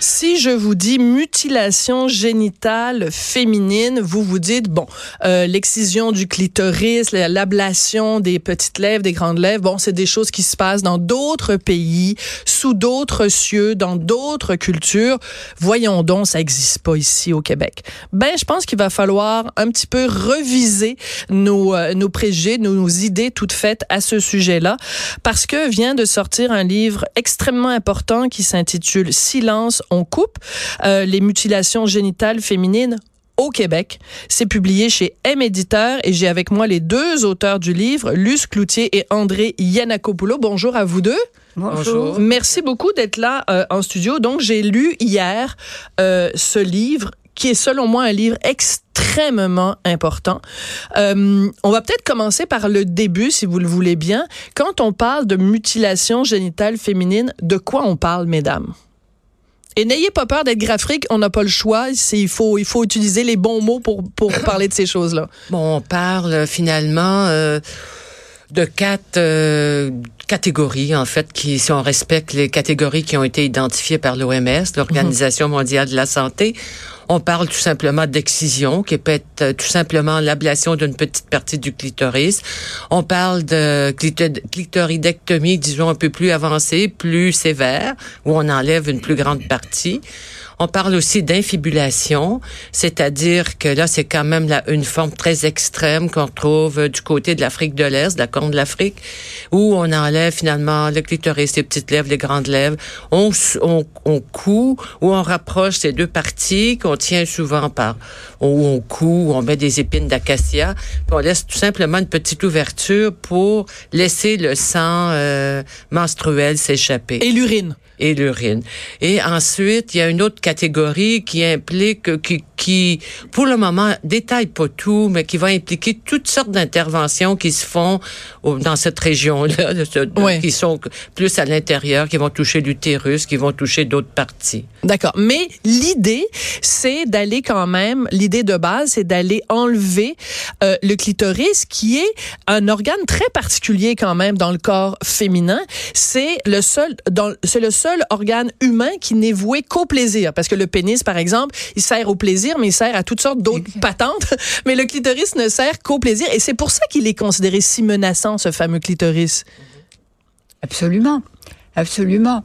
Si je vous dis mutilation génitale féminine, vous vous dites, bon, euh, l'excision du clitoris, l'ablation des petites lèvres, des grandes lèvres, bon, c'est des choses qui se passent dans d'autres pays, sous d'autres cieux, dans d'autres cultures. Voyons donc, ça n'existe pas ici au Québec. Ben, je pense qu'il va falloir un petit peu reviser nos, euh, nos préjugés, nos, nos idées toutes faites à ce sujet-là, parce que vient de sortir un livre extrêmement important qui s'intitule Silence on coupe euh, les mutilations génitales féminines au Québec. C'est publié chez M Éditeur et j'ai avec moi les deux auteurs du livre, Luce Cloutier et André Yannakopoulou. Bonjour à vous deux. Bonjour. Merci beaucoup d'être là euh, en studio. Donc, j'ai lu hier euh, ce livre qui est selon moi un livre extrêmement important. Euh, on va peut-être commencer par le début, si vous le voulez bien. Quand on parle de mutilation génitale féminine, de quoi on parle, mesdames? Et n'ayez pas peur d'être graphique, on n'a pas le choix. Il faut, il faut utiliser les bons mots pour, pour parler de ces choses-là. Bon, on parle euh, finalement euh, de quatre euh, catégories, en fait, qui, si on respecte les catégories qui ont été identifiées par l'OMS, l'Organisation mondiale de la santé, on parle tout simplement d'excision, qui peut être euh, tout simplement l'ablation d'une petite partie du clitoris. On parle de clitoridectomie, disons, un peu plus avancée, plus sévère, où on enlève une plus grande partie. On parle aussi d'infibulation, c'est-à-dire que là, c'est quand même là, une forme très extrême qu'on trouve du côté de l'Afrique de l'Est, de la Corne de l'Afrique, où on enlève finalement le clitoris, les petites lèvres, les grandes lèvres. On, on, on coud ou on rapproche ces deux parties qu'on tient souvent par, où on coud, où on met des épines d'acacia, puis on laisse tout simplement une petite ouverture pour laisser le sang euh, menstruel s'échapper. Et l'urine et l'urine. Et ensuite, il y a une autre catégorie qui implique, qui, qui, pour le moment, détaille pas tout, mais qui va impliquer toutes sortes d'interventions qui se font dans cette région-là, qui sont plus à l'intérieur, qui vont toucher l'utérus, qui vont toucher d'autres parties. D'accord. Mais l'idée, c'est d'aller quand même, l'idée de base, c'est d'aller enlever euh, le clitoris, qui est un organe très particulier quand même dans le corps féminin. C'est le seul, c'est le seul organe humain qui n'est voué qu'au plaisir. Parce que le pénis, par exemple, il sert au plaisir, mais il sert à toutes sortes d'autres patentes. Mais le clitoris ne sert qu'au plaisir. Et c'est pour ça qu'il est considéré si menaçant, ce fameux clitoris. Absolument. Absolument.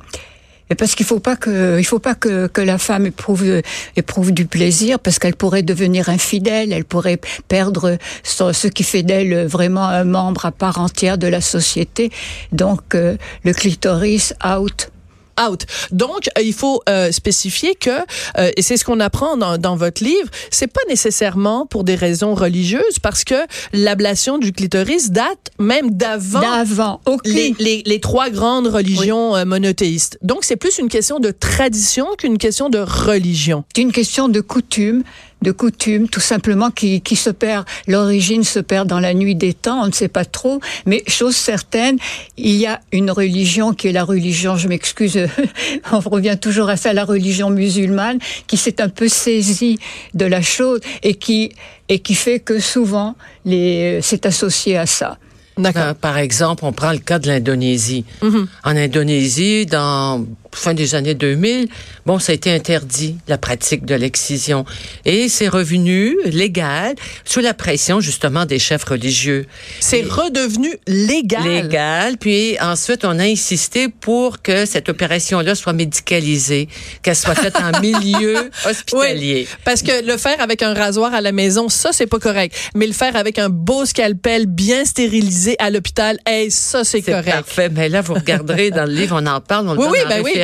Et parce qu'il faut pas que, il faut pas que, que la femme éprouve, éprouve du plaisir, parce qu'elle pourrait devenir infidèle, elle pourrait perdre ce, qui fait d'elle vraiment un membre à part entière de la société. Donc, euh, le clitoris out out. Donc, euh, il faut euh, spécifier que, euh, et c'est ce qu'on apprend dans, dans, votre livre, c'est pas nécessairement pour des raisons religieuses, parce que l'ablation du clitoris date même d'avant d'avant les, les, les, trois grandes religions monothéistes. Donc, c'est plus une question de tradition qu'une question de religion. C'est une question de coutume de coutume, tout simplement, qui, qui se perd. L'origine se perd dans la nuit des temps, on ne sait pas trop. Mais chose certaine, il y a une religion qui est la religion, je m'excuse, on revient toujours à ça, la religion musulmane, qui s'est un peu saisie de la chose et qui, et qui fait que souvent, les, c'est associé à ça. D'accord. Par exemple, on prend le cas de l'Indonésie. Mm-hmm. En Indonésie, dans fin des années 2000, bon, ça a été interdit, la pratique de l'excision. Et c'est revenu légal sous la pression, justement, des chefs religieux. C'est redevenu légal. Légal. Puis ensuite, on a insisté pour que cette opération-là soit médicalisée, qu'elle soit faite en milieu hospitalier. Oui, parce que le faire avec un rasoir à la maison, ça, c'est pas correct. Mais le faire avec un beau scalpel bien stérilisé à l'hôpital, hey, ça, c'est correct. parfait. Mais là, vous regarderez dans le livre, on en parle, on le oui, oui, ben oui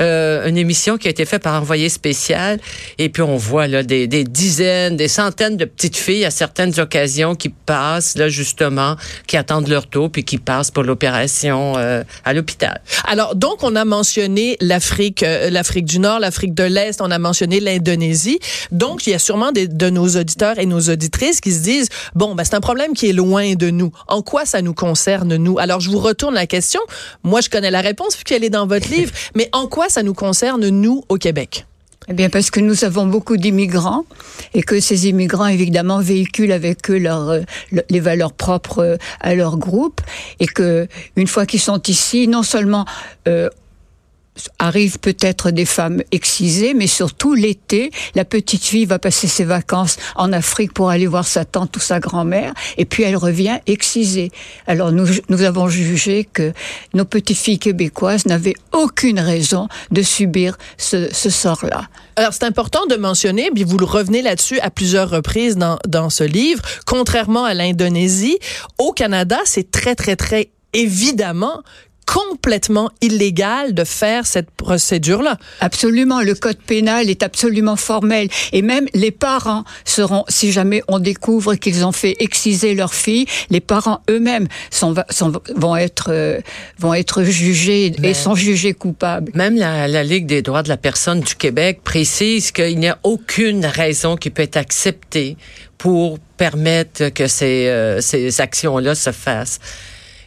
euh, une émission qui a été faite par envoyé spécial, et puis on voit là des, dizaines, des centaines de petites filles à certaines occasions qui passent là justement, qui attendent leur tour, puis qui passent pour l'opération euh, à l'hôpital. Alors donc on a mentionné l'Afrique, euh, l'Afrique du Nord, l'Afrique de l'Est, on a mentionné l'Indonésie. Donc il y a sûrement des, de nos auditeurs et nos auditrices qui se disent bon ben c'est un problème qui est loin de nous. En quoi ça nous concerne nous? Alors je vous retourne la question. Moi je connais la réponse puisqu'elle est dans votre livre. Mais en quoi ça nous concerne, nous, au Québec? Eh bien, parce que nous avons beaucoup d'immigrants et que ces immigrants, évidemment, véhiculent avec eux euh, les valeurs propres euh, à leur groupe et que une fois qu'ils sont ici, non seulement euh, arrivent peut-être des femmes excisées, mais surtout l'été, la petite fille va passer ses vacances en Afrique pour aller voir sa tante ou sa grand-mère, et puis elle revient excisée. Alors nous, nous avons jugé que nos petites filles québécoises n'avaient aucune raison de subir ce, ce sort-là. Alors, c'est important de mentionner, puis vous le revenez là-dessus à plusieurs reprises dans, dans ce livre, contrairement à l'Indonésie, au Canada, c'est très, très, très évidemment complètement illégal de faire cette procédure-là. Absolument, le code pénal est absolument formel et même les parents seront, si jamais on découvre qu'ils ont fait exciser leur fille, les parents eux-mêmes sont, sont, vont être euh, vont être jugés Mais et sont jugés coupables. Même la, la Ligue des droits de la personne du Québec précise qu'il n'y a aucune raison qui peut être acceptée pour permettre que ces, euh, ces actions-là se fassent.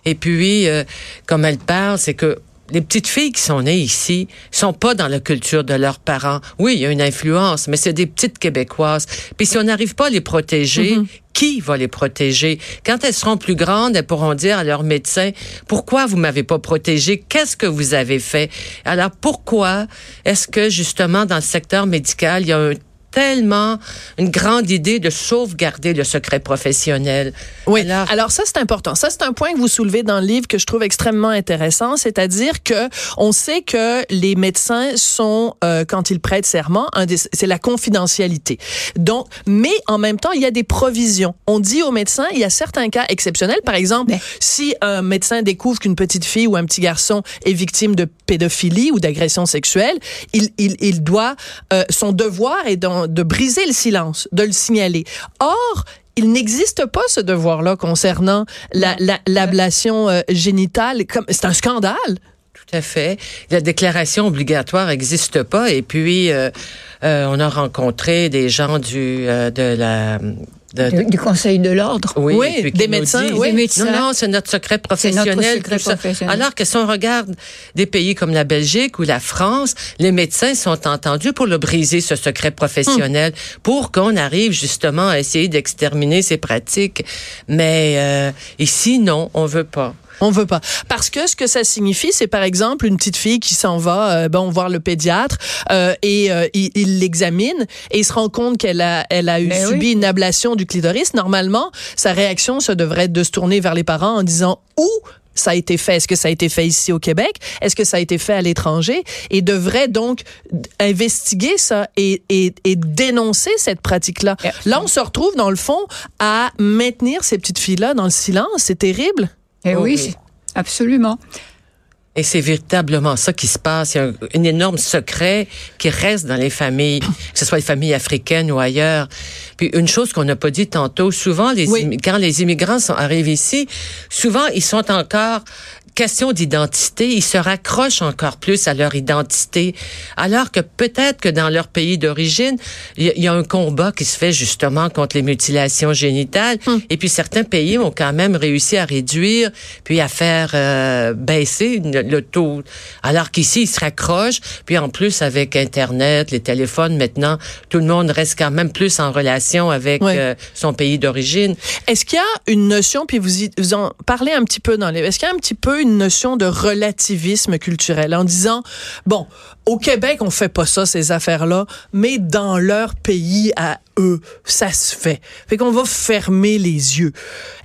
Et puis, euh, comme elle parle, c'est que les petites filles qui sont nées ici sont pas dans la culture de leurs parents. Oui, il y a une influence, mais c'est des petites québécoises. Puis si on n'arrive pas à les protéger, mm-hmm. qui va les protéger? Quand elles seront plus grandes, elles pourront dire à leur médecin "Pourquoi vous m'avez pas protégé Qu'est-ce que vous avez fait Alors pourquoi est-ce que justement dans le secteur médical, il y a un tellement une grande idée de sauvegarder le secret professionnel. Oui. Alors, Alors ça c'est important. Ça c'est un point que vous soulevez dans le livre que je trouve extrêmement intéressant, c'est-à-dire que on sait que les médecins sont euh, quand ils prêtent serment, c'est la confidentialité. Donc, mais en même temps il y a des provisions. On dit aux médecins il y a certains cas exceptionnels. Par exemple, si un médecin découvre qu'une petite fille ou un petit garçon est victime de pédophilie ou d'agression sexuelle, il, il, il doit euh, son devoir est dans de briser le silence, de le signaler. Or, il n'existe pas ce devoir-là concernant l'ablation la, euh, génitale. C'est un scandale. Tout à fait. La déclaration obligatoire n'existe pas. Et puis, euh, euh, on a rencontré des gens du de la du Conseil de l'ordre. Oui, des, médecins, oui. Non, non, c'est notre secret professionnel. Notre secret professionnel. Alors que si on regarde des pays comme la Belgique ou la France, les médecins sont entendus pour le briser, ce secret professionnel, hmm. pour qu'on arrive justement à essayer d'exterminer ces pratiques. Mais euh, ici, non, on veut pas. On veut pas. Parce que ce que ça signifie, c'est par exemple une petite fille qui s'en va euh, bon voir le pédiatre euh, et euh, il l'examine et il se rend compte qu'elle a elle a eu ben subi une ablation du clitoris. Normalement, sa réaction ça devrait être de se tourner vers les parents en disant où ça a été fait? Est-ce que ça a été fait ici au Québec? Est-ce que ça a été fait à l'étranger? Et devrait donc investiguer ça et, et, et dénoncer cette pratique-là. Là, on se retrouve, dans le fond, à maintenir ces petites filles-là dans le silence. C'est terrible. Eh oui, absolument. Et c'est véritablement ça qui se passe. Il y a un, énorme secret qui reste dans les familles, que ce soit les familles africaines ou ailleurs. Puis une chose qu'on n'a pas dit tantôt, souvent les quand les immigrants sont, arrivent ici, souvent ils sont encore question d'identité, ils se raccrochent encore plus à leur identité, alors que peut-être que dans leur pays d'origine, il y, a un combat qui se fait justement contre les mutilations génitales, hum. et puis certains pays ont quand même réussi à réduire, puis à faire euh, baisser le taux, alors qu'ici ils se raccrochent, puis en plus avec Internet, les téléphones maintenant, tout le monde reste quand même plus en relation avec euh, son pays d'origine. Est-ce qu'il y a une notion, puis vous, y, vous en parlez un petit peu dans les, est-ce qu'il y a un petit peu une notion de relativisme culturel en disant, bon, au Québec, on fait pas ça, ces affaires-là, mais dans leur pays à eux, ça se fait. Fait qu'on va fermer les yeux.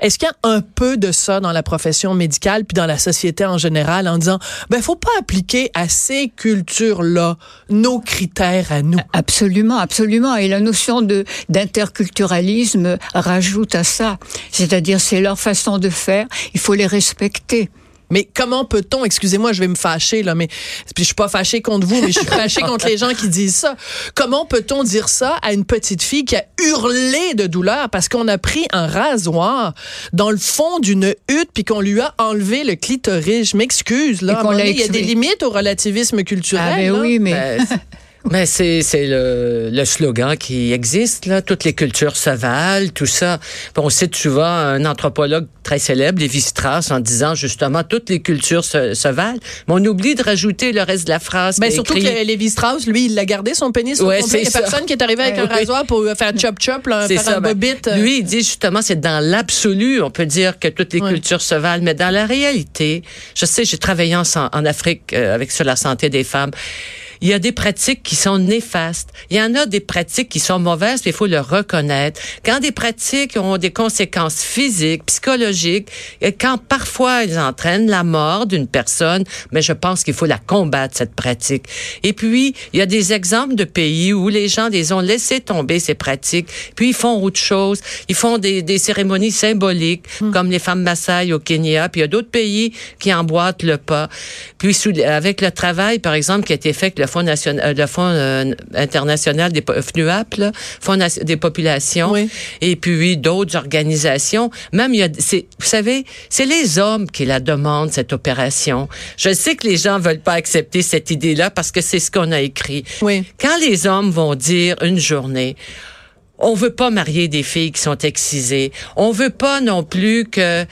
Est-ce qu'il y a un peu de ça dans la profession médicale puis dans la société en général en disant, ben, faut pas appliquer à ces cultures-là nos critères à nous? Absolument, absolument. Et la notion de, d'interculturalisme rajoute à ça. C'est-à-dire, c'est leur façon de faire. Il faut les respecter. Mais comment peut-on, excusez-moi, je vais me fâcher là, mais je suis pas fâché contre vous, mais je suis fâché contre les gens qui disent ça. Comment peut-on dire ça à une petite fille qui a hurlé de douleur parce qu'on a pris un rasoir dans le fond d'une hutte puis qu'on lui a enlevé le clitoris? Je m'excuse là. Il y a des limites au relativisme culturel. Ah ben oui, mais. Ben, Mais c'est c'est le, le slogan qui existe là, toutes les cultures se valent, tout ça. Bon, on cite souvent un anthropologue très célèbre, Lévi-Strauss, en disant justement toutes les cultures se, se valent, mais on oublie de rajouter le reste de la phrase. Mais est surtout écrit. que Lévi-Strauss, lui, il l'a gardé son pénis Ouais. Il y a personne qui est arrivé avec Ouais, un oui. rasoir pour faire chop-chop, faire ça. un ben, bobit. euh. lui, il dit justement, c'est dans l'absolu, on peut dire que toutes les Ouais. cultures se valent, mais dans la réalité, je sais, j'ai travaillé en, en Afrique euh, avec sur la santé des femmes. Il y a des pratiques qui sont néfastes. Il y en a des pratiques qui sont mauvaises, mais il faut le reconnaître. Quand des pratiques ont des conséquences physiques, psychologiques, et quand parfois elles entraînent la mort d'une personne, mais je pense qu'il faut la combattre, cette pratique. Et puis, il y a des exemples de pays où les gens les ont laissé tomber ces pratiques, puis ils font autre chose. Ils font des, des cérémonies symboliques, comme les femmes Maasai au Kenya, puis il y a d'autres pays qui emboîtent le pas. Puis sous- avec le travail, par exemple, qui a été fait avec le Fonds, national, euh, le Fonds euh, international des FNUAP, là, Fonds des populations, Oui. et puis d'autres organisations. Même, il y a, vous savez, c'est les hommes qui la demandent, cette opération. Je sais que les gens veulent pas accepter cette idée-là parce que c'est ce qu'on a écrit. Oui. Quand les hommes vont dire une journée, on veut pas marier des filles qui sont excisées. On veut pas non plus que,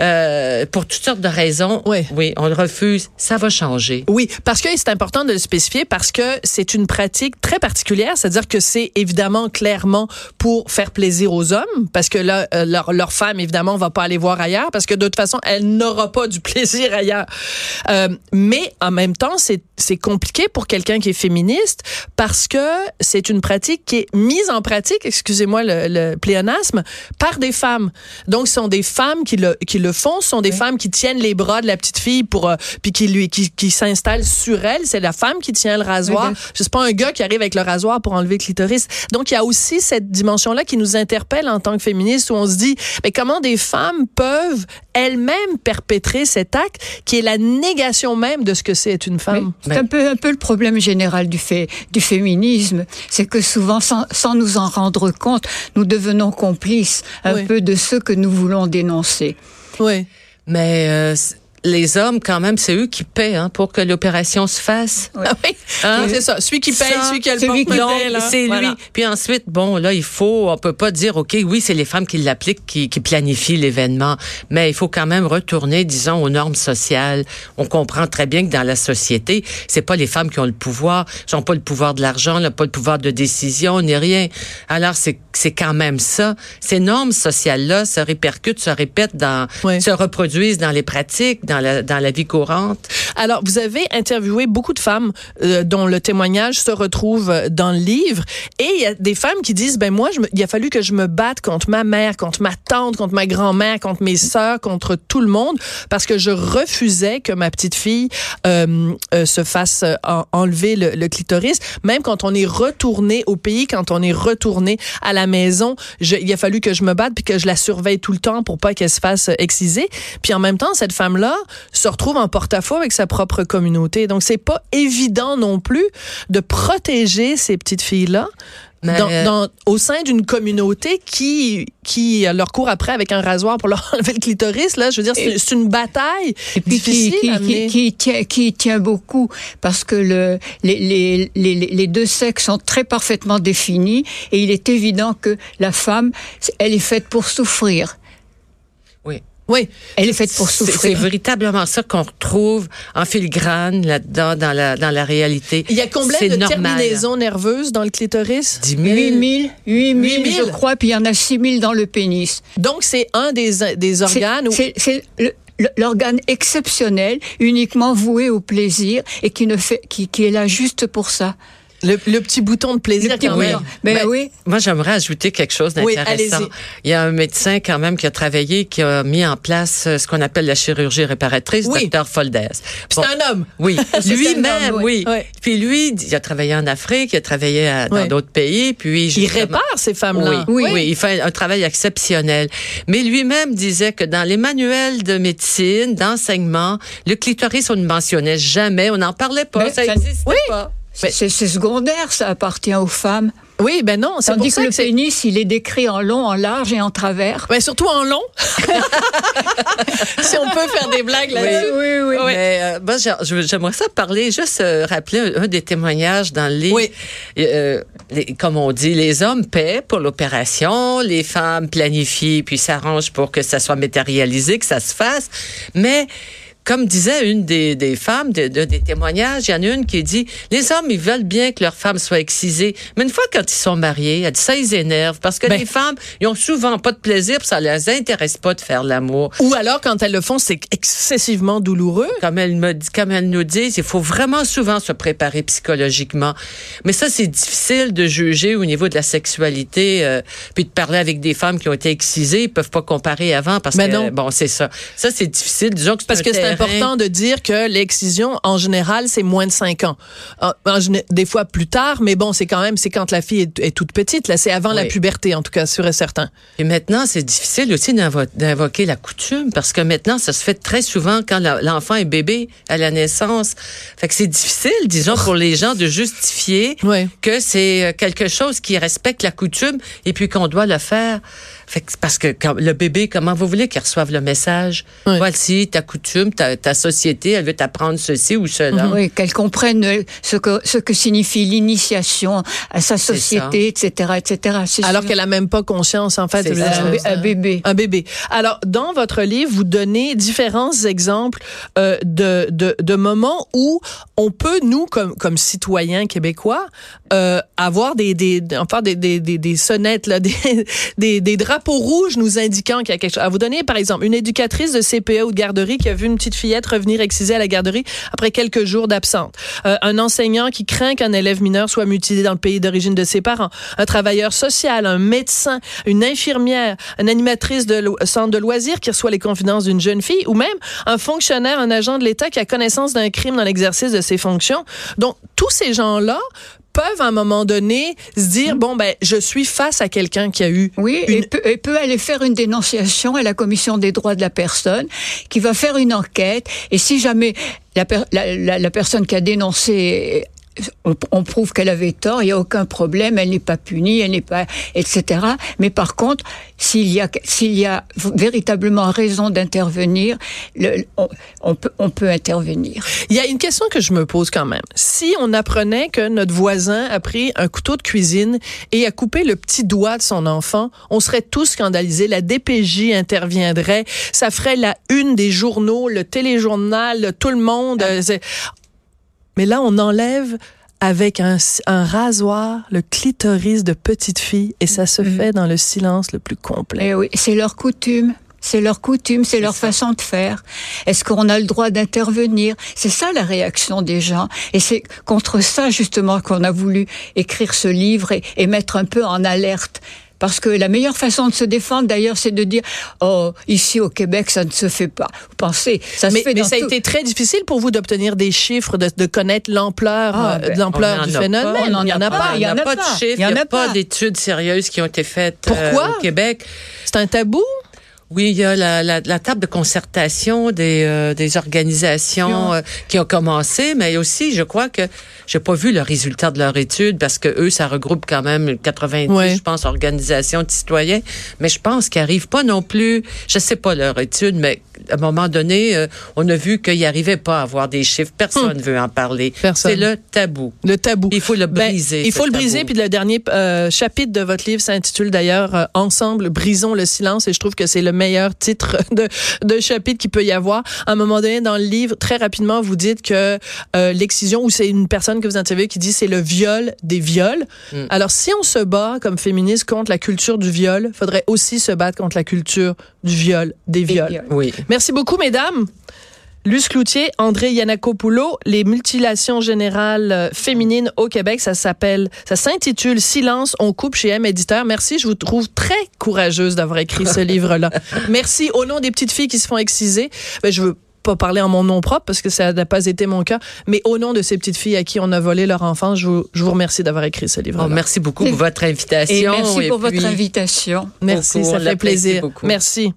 euh, pour toutes sortes de raisons, Oui. oui, on le refuse. Ça va changer. Oui, parce que c'est important de le spécifier parce que c'est une pratique très particulière, c'est-à-dire que c'est évidemment clairement pour faire plaisir aux hommes, parce que là, euh, leur, leur femme, évidemment, va pas aller voir ailleurs, parce que de toute façon, elle n'aura pas du plaisir ailleurs. Euh, mais en même temps, c'est c'est compliqué pour quelqu'un qui est féministe parce que c'est une pratique qui est mise en pratique, excusez-moi le, le pléonasme, par des femmes. Donc, ce sont des femmes qui le, qui le font, ce sont des femmes qui tiennent les bras de la petite fille pour, euh, puis qui lui, qui, qui s'installe sur elle. C'est la femme qui tient le rasoir. C'est pas un gars qui arrive avec le rasoir pour enlever le clitoris. Donc, il y a aussi cette dimension-là qui nous interpelle en tant que féministes où on se dit, mais comment des femmes peuvent elles-mêmes perpétrer cet acte qui est la négation même de ce que c'est être une femme? C'est un peu, un peu le problème général du, fait, du féminisme. C'est que souvent, sans, sans nous en rendre compte, nous devenons complices un Oui. peu de ceux que nous voulons dénoncer. Oui. Mais euh, les hommes, quand même, c'est eux qui paient hein, pour que l'opération se fasse. Ah oui. Hein? Oui, c'est ça. Celui qui paye, celui qui a le celui qui. C'est Voilà. lui. Puis ensuite, bon, là, il faut, on peut pas dire, OK, oui, c'est les femmes qui l'appliquent, qui, qui planifient l'événement, mais il faut quand même retourner, disons, aux normes sociales. On comprend très bien que dans la société, c'est pas les femmes qui ont le pouvoir, ils n'ont pas le pouvoir de l'argent, là, pas le pouvoir de décision, ni rien. Alors, c'est, quand même ça. Ces normes sociales-là se répercutent, se répètent dans, se reproduisent dans les pratiques, dans dans la vie courante? Alors, vous avez interviewé beaucoup de femmes euh, dont le témoignage se retrouve dans le livre. Et il y a des femmes qui disent, ben moi, il a fallu que je me batte contre ma mère, contre ma tante, contre ma grand-mère, contre mes sœurs, contre tout le monde, parce que je refusais que ma petite fille euh, euh, se fasse en- enlever le, clitoris. Même quand on est retourné au pays, quand on est retourné à la maison, il a fallu que je me batte puis que je la surveille tout le temps pour pas qu'elle se fasse exciser. Puis en même temps, cette femme-là se retrouve en porte-à-faux avec sa propre communauté. Donc c'est pas évident non plus de protéger ces petites filles-là. Mais, Dans, euh, dans- au sein d'une communauté qui qui leur court après avec un rasoir pour leur enlever le clitoris là je veux dire c'est une bataille Et puis qui, difficile qui, à qui, mener. qui tient, qui tient beaucoup parce que le, les, les, les, les deux sexes sont très parfaitement définis et il est évident que la femme, elle est faite pour souffrir. Oui. Oui Elle est faite pour C'est c'est souffrir. véritablement ça qu'on retrouve en filigrane là-dedans, dans la, dans la réalité. il y a combien de normal. terminaisons nerveuses dans le clitoris? 10 000. 8000, 8000, 8000. je crois, puis il y en a 6000 dans le pénis. donc c'est un des des organes où C'est l'organe exceptionnel, uniquement voué au plaisir et qui ne fait, qui, qui est là juste pour ça. Le, le petit bouton de plaisir quand même Ben Ben, oui. Moi, j'aimerais ajouter quelque chose Oui, d'intéressant. Il y a un médecin quand même qui a travaillé, qui a mis en place euh, ce qu'on appelle la chirurgie réparatrice, Oui. Dr. Folders. Puis c'est un homme Oui, lui-même, oui. Puis lui, il a travaillé en Afrique, il a travaillé à- dans d'autres pays, puis il répare ces femmes-là Oui, oui, il fait un travail exceptionnel. Mais lui-même disait que dans les manuels de médecine, d'enseignement, le clitoris, on ne mentionnait jamais, on n'en parlait pas, Mais ça ça- n'existait Oui. pas. C'est secondaire, ça appartient aux femmes. Oui, ben non. c'est Tandis que, le pénis, il est décrit en long, en large et en travers. Ben surtout en long. si on peut faire des blagues là-dessus. Oui, oui, oui. Mais euh, j'aimerais ça parler, juste euh, rappeler un, des témoignages dans le livre. Oui. Euh, comme on dit, les hommes paient pour l'opération, les femmes planifient puis s'arrangent pour que ça soit matérialisé, que ça se fasse. Mais comme disait une des, des femmes de, des témoignages, il y en a une qui dit les hommes ils veulent bien que leur femme soit excisée, mais une fois quand ils sont mariés, elle dit ça ils énervent parce que ben les femmes ils ont souvent pas de plaisir, ça les intéresse pas de faire l'amour. Ou alors quand elles le font, c'est excessivement douloureux. Comme elle me dit, comme elles nous disent, il faut vraiment souvent se préparer psychologiquement. Mais ça c'est difficile de juger au niveau de la sexualité, euh, puis de parler avec des femmes qui ont été excisées, ils peuvent pas comparer avant parce ben que bon c'est ça. Ça c'est difficile. Disons que parce que c'est important de dire que l'excision, en général, c'est moins de 5 ans. des fois plus tard, mais bon, c'est quand même, c'est quand la fille est, toute petite. Là, c'est avant la puberté, en tout cas, sûr et certain. Et maintenant, c'est difficile aussi d'invoquer la coutume parce que maintenant, ça se fait très souvent quand l'enfant est bébé à la naissance. Fait que c'est difficile, disons, pour les gens de justifier que c'est euh, quelque chose qui respecte la coutume et puis qu'on doit le faire. Fait que parce que quand, le bébé, comment vous voulez qu'il reçoive le message? Voici ta coutume, ta, ta société, elle veut t'apprendre ceci ou cela. Mhm. Oui, qu'elle comprenne ce que, ce que signifie l'initiation à sa société, etc., etc. Alors qu'elle a même pas conscience, en fait. de un, bébé. Un bébé. Alors, dans votre livre, vous donnez différents exemples euh, de, de, de moments où on peut, nous, comme, comme citoyens québécois, euh, avoir des, des, enfin, des, des, des, des sonnettes, là, des, des, des draps drapeau rouge nous indiquant qu'il y a quelque chose. À vous donner, par exemple, une éducatrice de CPE ou de garderie qui a vu une petite fillette revenir excisée à la garderie après quelques jours d'absence. Euh, un enseignant qui craint qu'un élève mineur soit mutilé dans le pays d'origine de ses parents. Un travailleur social, un médecin, une infirmière, une animatrice de centre de loisirs qui reçoit les confidences d'une jeune fille ou même un fonctionnaire, un agent de l'État qui a connaissance d'un crime dans l'exercice de ses fonctions. Donc, tous ces gens-là peuvent à un moment donné se dire bon ben je suis face à quelqu'un qui a eu oui et, peut, et, peut, aller faire une dénonciation à la commission des droits de la personne qui va faire une enquête et si jamais la, la, la personne qui a dénoncé on, prouve qu'elle avait tort, il n'y a aucun problème, elle n'est pas punie, elle n'est pas, etc. Mais par contre, s'il y a, s'il y a véritablement raison d'intervenir, on, peut, on peut intervenir. Il y a une question que je me pose quand même. Si on apprenait que notre voisin a pris un couteau de cuisine et a coupé le petit doigt de son enfant, on serait tous scandalisés. La DPJ interviendrait, ça ferait la une des journaux, le téléjournal, tout le monde. Ah. Mais là, on enlève avec un, rasoir le clitoris de petite fille et ça se mm-hmm. fait dans le silence le plus complet. Eh oui, c'est leur coutume. C'est leur coutume, c'est leur façon de faire. Est-ce qu'on a le droit d'intervenir? C'est ça la réaction des gens. Et c'est contre ça justement qu'on a voulu écrire ce livre et mettre un peu en alerte parce que la meilleure façon de se défendre, d'ailleurs, c'est de dire oh ici au Québec ça ne se fait pas. Vous pensez ça se fait Mais ça a été très difficile pour vous d'obtenir des chiffres, de, de connaître l'ampleur, ah, euh, ben, l'ampleur du phénomène. il n'y en, a pas. Il n'y en a pas de chiffres. Il n'y a pas d'études sérieuses qui ont été faites Pourquoi? au Québec. C'est un tabou? Oui, il y a la, la, la table de concertation des, euh, des organisations euh, qui ont commencé, mais aussi, je crois que j'ai pas vu le résultat de leur étude parce que eux, ça regroupe quand même 90, je pense, organisations de citoyens. Mais je pense qu'ils arrivent pas non plus. Je sais pas leur étude, mais à un moment donné, euh, on a vu qu'ils arrivaient pas à avoir des chiffres. Personne ne hum. veut en parler. C'est le tabou. Le tabou. Il faut le ben, briser. il faut le briser. Puis le dernier chapitre de votre livre s'intitule d'ailleurs Ensemble, brisons le silence. Et je trouve que c'est le meilleur titre de, de chapitre qu'il peut y avoir. À un moment donné, dans le livre, très rapidement, vous dites que euh, l'excision, ou c'est une personne que vous interviewez qui dit c'est le viol des viols. Mm. Alors, si on se bat comme féministe contre la culture du viol, faudrait aussi se battre contre la culture du viol des viols. Oui. Merci beaucoup, mesdames. Luce Cloutier, André Yanakopoulou, les mutilations générales euh, féminines au Québec, ça s'appelle, ça s'intitule Silence, on coupe chez M Éditeur. Merci, je vous trouve très courageuse d'avoir écrit ce livre-là. Merci au nom des petites filles qui se font exciser. Ben, je veux pas parler en mon nom propre parce que ça n'a pas été mon cas, mais au nom de ces petites filles à qui on a volé leur enfance, je vous, je vous remercie d'avoir écrit ce livre. Oh, merci beaucoup pour votre invitation. Et merci pour votre invitation. Merci, ça fait plaisir. Merci.